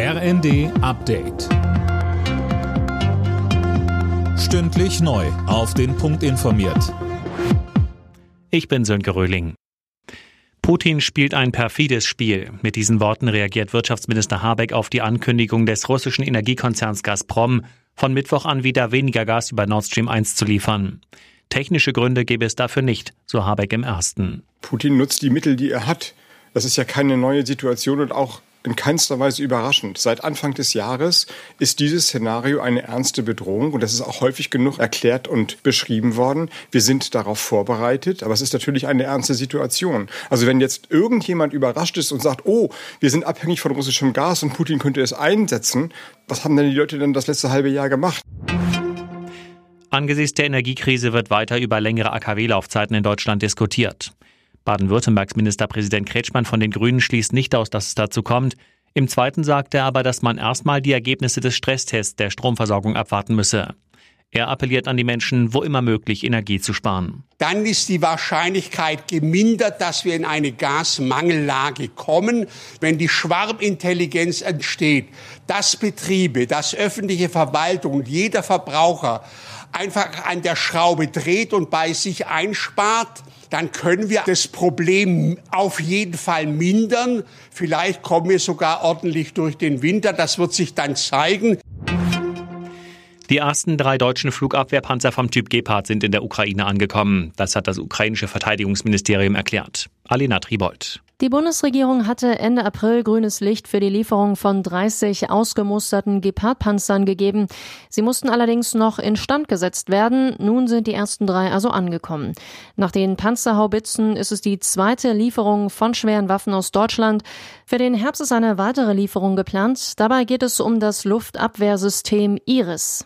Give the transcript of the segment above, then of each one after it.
RND Update. Stündlich neu. Auf den Punkt informiert. Ich bin Sönke Röhling. Putin spielt ein perfides Spiel. Mit diesen Worten reagiert Wirtschaftsminister Habeck auf die Ankündigung des russischen Energiekonzerns Gazprom, von Mittwoch an wieder weniger Gas über Nord Stream 1 zu liefern. Technische Gründe gäbe es dafür nicht, so Habeck im ersten. Putin nutzt die Mittel, die er hat. Das ist ja keine neue Situation und auch in keinster Weise überraschend. Seit Anfang des Jahres ist dieses Szenario eine ernste Bedrohung und das ist auch häufig genug erklärt und beschrieben worden. Wir sind darauf vorbereitet, aber es ist natürlich eine ernste Situation. Also wenn jetzt irgendjemand überrascht ist und sagt, oh, wir sind abhängig von russischem Gas und Putin könnte es einsetzen, was haben denn die Leute denn das letzte halbe Jahr gemacht? Angesichts der Energiekrise wird weiter über längere AKW-Laufzeiten in Deutschland diskutiert. Baden-Württembergs Ministerpräsident Kretschmann von den Grünen schließt nicht aus, dass es dazu kommt. Im zweiten sagt er aber, dass man erstmal die Ergebnisse des Stresstests der Stromversorgung abwarten müsse. Er appelliert an die Menschen, wo immer möglich Energie zu sparen. Dann ist die Wahrscheinlichkeit gemindert, dass wir in eine Gasmangellage kommen, wenn die Schwarmintelligenz entsteht, dass Betriebe, dass öffentliche Verwaltung und jeder Verbraucher einfach an der Schraube dreht und bei sich einspart, dann können wir das Problem auf jeden Fall mindern. Vielleicht kommen wir sogar ordentlich durch den Winter. Das wird sich dann zeigen. Die ersten drei deutschen Flugabwehrpanzer vom Typ Gepard sind in der Ukraine angekommen. Das hat das ukrainische Verteidigungsministerium erklärt. Alina Tribold. Die Bundesregierung hatte Ende April grünes Licht für die Lieferung von 30 ausgemusterten Gepard-Panzern gegeben. Sie mussten allerdings noch instand gesetzt werden. Nun sind die ersten drei also angekommen. Nach den Panzerhaubitzen ist es die zweite Lieferung von schweren Waffen aus Deutschland. Für den Herbst ist eine weitere Lieferung geplant. Dabei geht es um das Luftabwehrsystem Iris.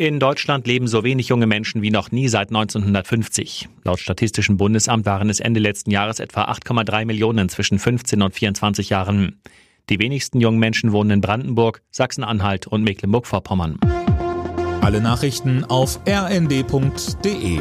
In Deutschland leben so wenig junge Menschen wie noch nie seit 1950. Laut Statistischem Bundesamt waren es Ende letzten Jahres etwa 8,3 Millionen zwischen 15 und 24 Jahren. Die wenigsten jungen Menschen wohnen in Brandenburg, Sachsen-Anhalt und Mecklenburg-Vorpommern. Alle Nachrichten auf rnd.de